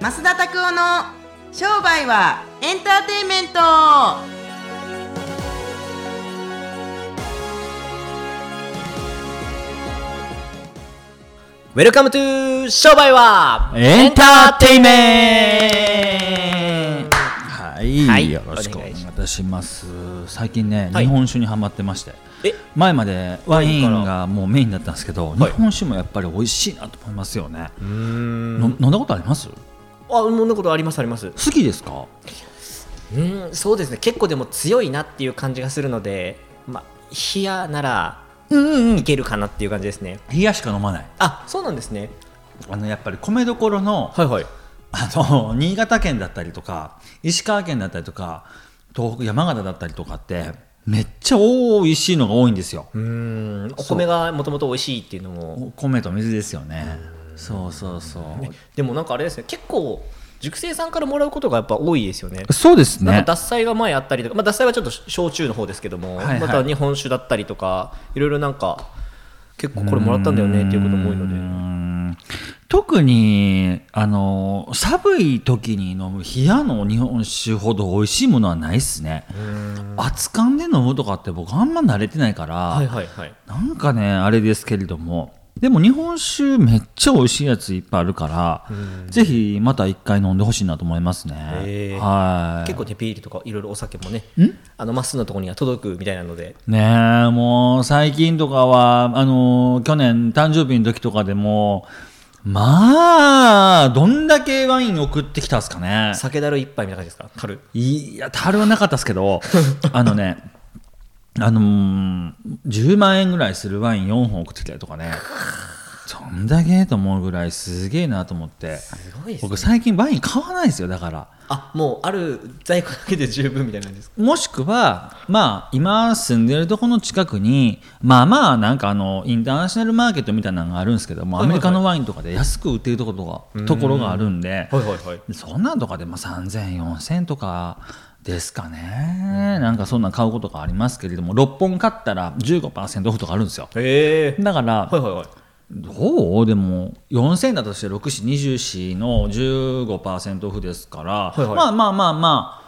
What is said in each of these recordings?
増田拓夫の商売はエンターテインメント。 Welcome to 商売はエンターテイメント。はい、はいよろしくお願いします。最近ね、はい日本酒にはまってまして。え前までワインがもうメインだったんですけど、い。日本酒もやっぱり美味しいなと思いますよね、飲んだことあります？あそんなことありますあります。好きですか？うんそうですね。結構でも強いなっていう感じがするのでまあ冷やならうんうんいけるかなっていう感じですね。冷やしか飲まない。あそうなんですね。あのやっぱり米どころのはいはい。あの新潟県だったりとか石川県だったりとか東北山形だったりとかってめっちゃ美味しいのが多いんですよ。うん。お米がもともと美味しいっていうのも。お米と水ですよねそうそうそう、でもなんかあれですね。結構熟成さんからもらうことがやっぱ多いですよね。そうですね。脱菜が前あったりとか、まあ、脱菜はちょっと焼酎の方ですけども、はいはい。また日本酒だったりとかいろいろなんか結構これもらったんだよねっていうことも多いのうでん。特にあの寒い時に飲む冷やの日本酒ほど美味しいものはないっすね。熱燗で飲むとかって僕あんま慣れてないから、はいはいはい。なんかねあれですけれどもでも日本酒めっちゃ美味しいやついっぱいあるからぜひまた一回飲んでほしいなと思いますね。へー。はい。結構テピールとかいろいろお酒もねあのまっすぐのところには届くみたいなので。ねえもう最近とかはあの去年誕生日の時とかでもまあどんだけワイン送ってきたんですかね。酒だる一杯みたいな感じですか？樽い。や樽はなかったですけど あのねあのー10万円ぐらいするワイン4本送ってきたりとかね。そんだけと思うぐらいすげえなと思って。すごいね。僕最近ワイン買わないですよだから。あもうある在庫だけで十分みたいな感じですか？もしくは、まあ、今住んでるところの近くに、まあまあ、なんかあの、インターナショナルマーケットみたいなのがあるんですけども、はいはいはい。アメリカのワインとかで安く売ってるところが、ところがあるんで、はいはいはい。そんなんとかでまあ3000、4000とかですかね、なんかそんなん買うことがありますけれども、6本買ったら15%オフとかあるんですよ。だから、はいはいはい。どう？でも4000だとして6、4、24の15%オフですから、いはい。まあまあまあま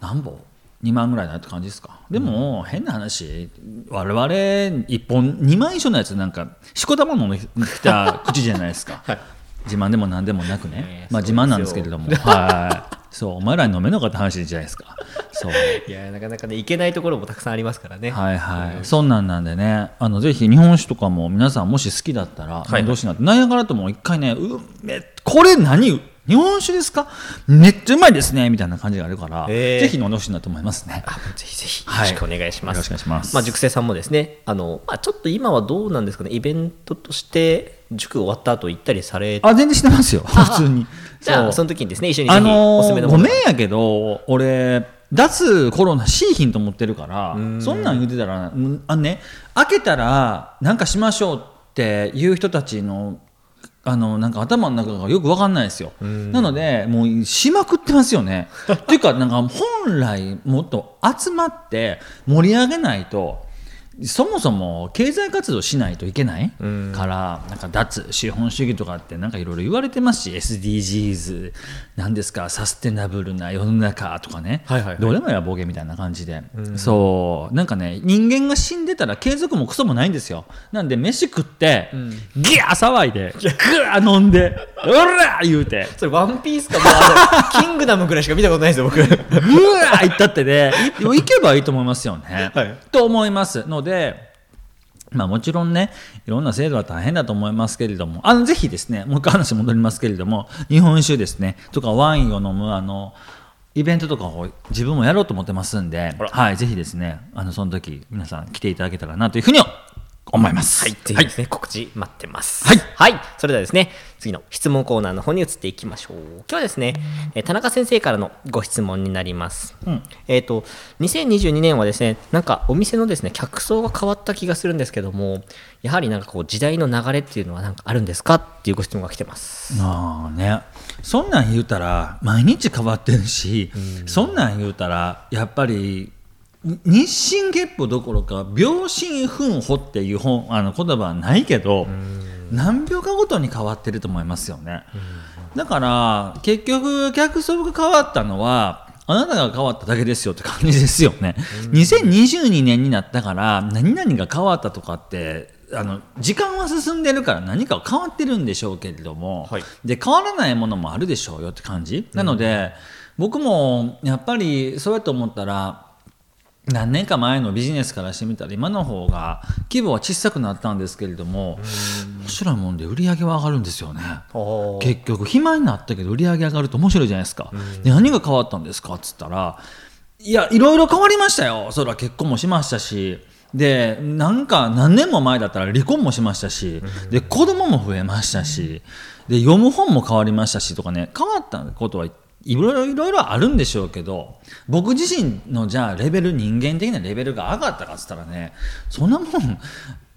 あ、何本 ?2 万ぐらいだって感じですか？でも、変な話、我々1本2万以上のやつなんか、しこたま飲んできた口じゃないですか。はい。自慢でも何でもなくね。え、ーまあ自慢なんですけれども、はい。そう、お前らに飲めんのかって話じゃないですか。そう。いやなかなかねいけないところもたくさんありますからね。はいはい、そんなんなんでね。あのぜひ日本酒とかも皆さんもし好きだったらいはい。飲んでほしいなって、なんやからとも一回ねうめこれ何日本酒ですか？めっちゃうまいですね。みたいな感じがあるから、へー。ぜひ飲んでほしいなと思いますね。あぜひぜひ。よはい。ろしくお願いします。よろしくお願いします。まあ、熟成さんもですね、あの、まあ、ちょっと今はどうなんですかね、イベントとして塾終わった後行ったりされあ全然してますよ。普通に。じゃあ、その時にですね、一緒にあのおすすめのー、もの。がごめんやけど俺脱コロナしいひんと思ってるからそんなん言ってたらうんあのね開けたらなんかしましょうっていう人たちのあのなんか頭の中がよく分かんないですよ。なのでもうしまくってますよね。っていうかなんか本来もっと集まって盛り上げないとそもそも経済活動しないといけないからなんか脱資本主義とかってなんかいろいろ言われてますし SDGs なんですかサステナブルな世の中とかね、はいはいはい。どれもやボケみたいな感じで、そう。なんかね人間が死んでたら継続もクソもないんですよ。なんで飯食って、ギャー騒いでグワー飲んでうらー言うて。それ、ワンピースか、もうあの キングダムぐらいしか見たことないですよ、僕。うわー行ったってねい行けばいいと思いますよね。はい。と思います。ので。まあもちろんね、いろんな制度は大変だと思いますけれども、あのぜひですね、もう一回話戻りますけれども、日本酒ですね、とかワインを飲む、あの、イベントとかを自分もやろうと思ってますんで、はい、ぜひですね、あの、その時、皆さん来ていただけたらなというふうに思います。はい、ぜひですね、告知待ってます。はいはい。それではですね、次の質問コーナーの方に移っていきましょう。今日はですね、えー田中先生からのご質問になります。えっ、と、2022年はですね、なんかお店のですね、客層が変わった気がするんですけども、やはりなんかこう、時代の流れっていうのはなんかあるんですかっていうご質問が来てます。ああねそんなん言うたら毎日変わってるし、そんなん言うたらやっぱりに日進月歩どころか秒針奮歩っていう本あの言葉はないけど、何秒かごとに変わってると思いますよね、だから結局客層が変わったのはあなたが変わっただけですよって感じですよね、2022年になったから何々が変わったとかってあの時間は進んでるから何か変わってるんでしょうけれども、はい。で変わらないものもあるでしょうよって感じ、なので僕もやっぱりそうやって思ったら何年か前のビジネスからしてみたら今の方が規模は小さくなったんですけれども面白いもんで売り上げは上がるんですよね。結局暇になったけど売り上げ上がると面白いじゃないですか、で何が変わったんですか？っつったらいやいろいろ変わりましたよ。それは結婚もしましたし。でなんか何年も前だったら離婚もしましたし、で子供も増えましたし。で読む本も変わりましたしとかね変わったことはいろいろいろいろあるんでしょうけど僕自身のじゃあレベル人間的なレベルが上がったかっつったらねそんなもん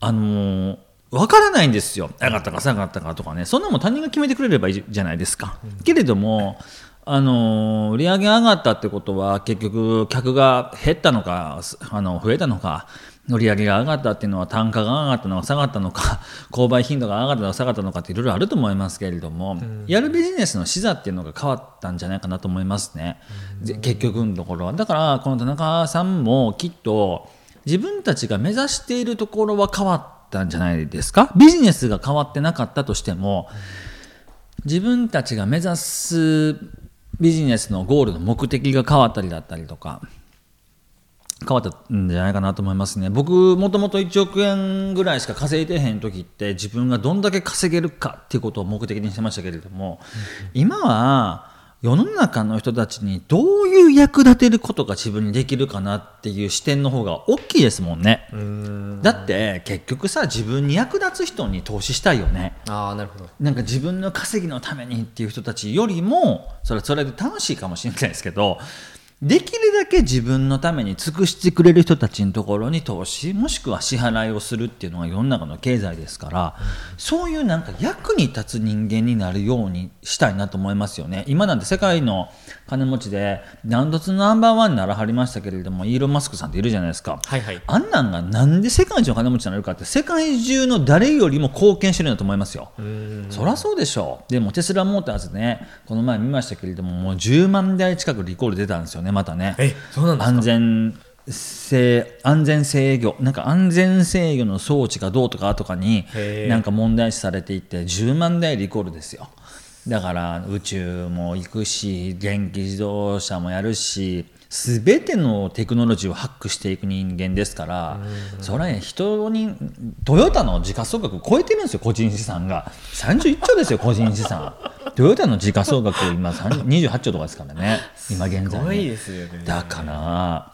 あのーわからないんですよ。上がったか下がったかとかね。そんなもん他人が決めてくれればいいじゃないですか、けれどもあのー売り上げ上がったってことは結局客が減ったのかあの増えたのか売り上げが上がったっていうのは単価が上がったのか下がったのか 購買頻度が上がったのか下がったのかっていろいろあると思いますけれども、やるビジネスの視座っていうのが変わったんじゃないかなと思いますね、で結局のところは。だからこの田中さんもきっと自分たちが目指しているところは変わったんじゃないですか？ビジネスが変わってなかったとしても自分たちが目指すビジネスのゴールの目的が変わったりだったりとか変わったんじゃないかなと思いますね。僕もともと1億円ぐらいしか稼いでへん時って自分がどんだけ稼げるかっていうことを目的にしてましたけれども、今は世の中の人たちにどういう役立てることが自分にできるかなっていう視点の方が大きいですもんね。だって結局さ自分に役立つ人に投資したいよね。ああなるほど。なんか自分の稼ぎのためにっていう人たちよりもそれはそれで楽しいかもしれないですけどできるだけ自分のために尽くしてくれる人たちのところに投資もしくは支払いをするっていうのが世の中の経済ですから、そういうなんか役に立つ人間になるようにしたいなと思いますよね。今なんて世界の金持ちでダントツナンバーワンにならはりましたけれどもイーロン・マスクさんっているじゃないですか、はいはい。あんなんがなんで世界一の金持ちになるかって世界中の誰よりも貢献してるんだと思いますよ。そりゃそうでしょう。でもテスラモーターズねこの前見ましたけれどももう10万台近くリコール出たんですよねまたね。えそうなんですか？安全性安全制御なんか安全制御の装置がどうとかとかになんか問題視されていて10万台リコールですよ。だから宇宙も行くし電気自動車もやるし全てのテクノロジーをハックしていく人間ですからそれはね人にトヨタの時価総額超えてるんですよ個人資産が。31兆ですよ個人資産。トヨタの時価総額今30 28兆とかですからね今現在。ね。だから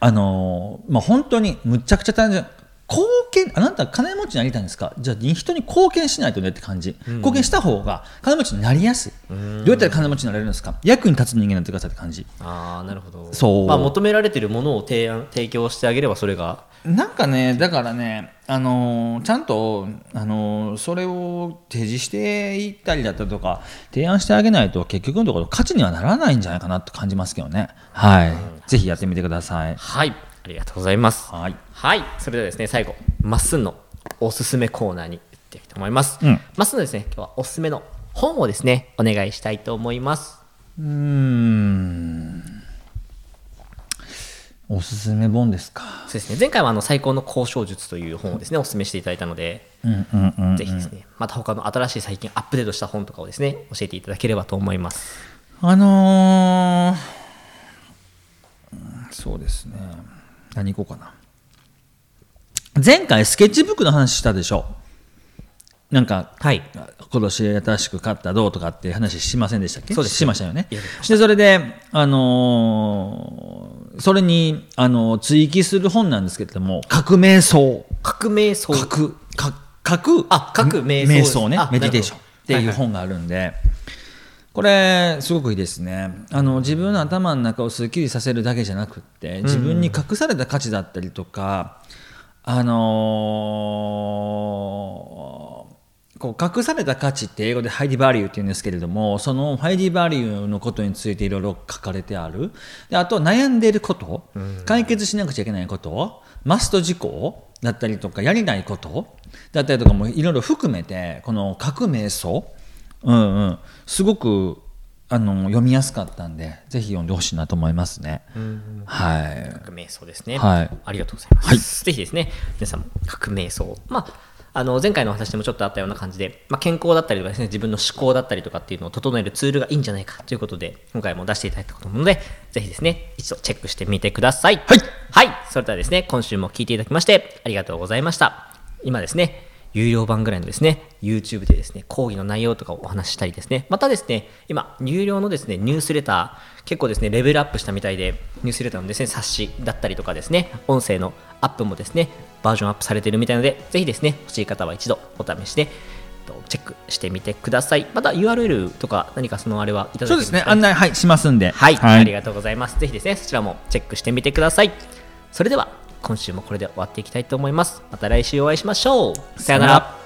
あのまあ本当にむちゃくちゃ単純貢献あなた金持ちになりたいんですか？じゃあ人に貢献しないとねって感じ、貢献した方が金持ちになりやすい、どうやったら金持ちになれるんですか？役に立つ人間になってくださいって感じ。ああなるほど。そう。まあ、求められているものを提案提供してあげればそれが。なんかねだからねあのーちゃんと、あのーそれを提示していったりだったりとか提案してあげないと結局のところ価値にはならないんじゃないかなと感じますけどね。はい、ぜひやってみてください。はいありがとうございます。はい。はい。それではですね最後まっすんのおすすめコーナーに行っていきたいと思います、うん。まっすんのですね今日はおすすめの本をですねお願いしたいと思います。うーん。おすすめ本ですか。そうですね。前回はあの最高の交渉術という本をですねお勧めしていただいたので、うんうんうんぜひですねまた他の新しい最近アップデートした本とかをですね教えていただければと思います。あのーうんそうですね何行こうかな。前回スケッチブックの話したでしょ。なんかはい。今年新しく買ったどうとかって話しませんでしたっけ？そうです。しましたよね。でそれであのーそれにあの追記する本なんですけれども革命層。革命層。核。核。核あ核瞑想瞑想ね。あメディテーションっていう本があるんで、これすごくいいですね。あの自分の頭の中をすっきりさせるだけじゃなくって自分に隠された価値だったりとか、あのーこう隠された価値って英語でハイディバリューって言うんですけれどもそのハイディバリューのことについていろいろ書かれてある。であと悩んでいること解決しなくちゃいけないことマスト事項だったりとかやりないことだったりとかもいろいろ含めてこの革命層、うんうん、すごくあの読みやすかったんでぜひ読んでほしいなと思いますね。はい。革命層ですね。はい。ありがとうございます。はい、ぜひですね皆さんも革命層まああの前回のお話でもちょっとあったような感じで、まあ、健康だったりとかですね自分の思考だったりとかっていうのを整えるツールがいいんじゃないかということで今回も出していただいたことなのでぜひですね一度チェックしてみてくださいはい、はい、それではですね今週も聞いていただきましてありがとうございました今ですね有料版ぐらいのですね、YouTube でですね、講義の内容とかをお話ししたりですね、またですね、今、有料のですね、ニュースレター、結構ですね、レベルアップしたみたいで、ニュースレターのですね、冊子だったりとかですね、音声のアップもですね、バージョンアップされているみたいなので、ぜひですね、欲しい方は一度お試しで、チェックしてみてください。また URL とか何かそのあれはいただけそうですね、案内、はい、しますんで、はい。はい、ありがとうございます。ぜひですね、そちらもチェックしてみてください。それでは、今週もこれで終わっていきたいと思います。また来週お会いしましょう。さよなら。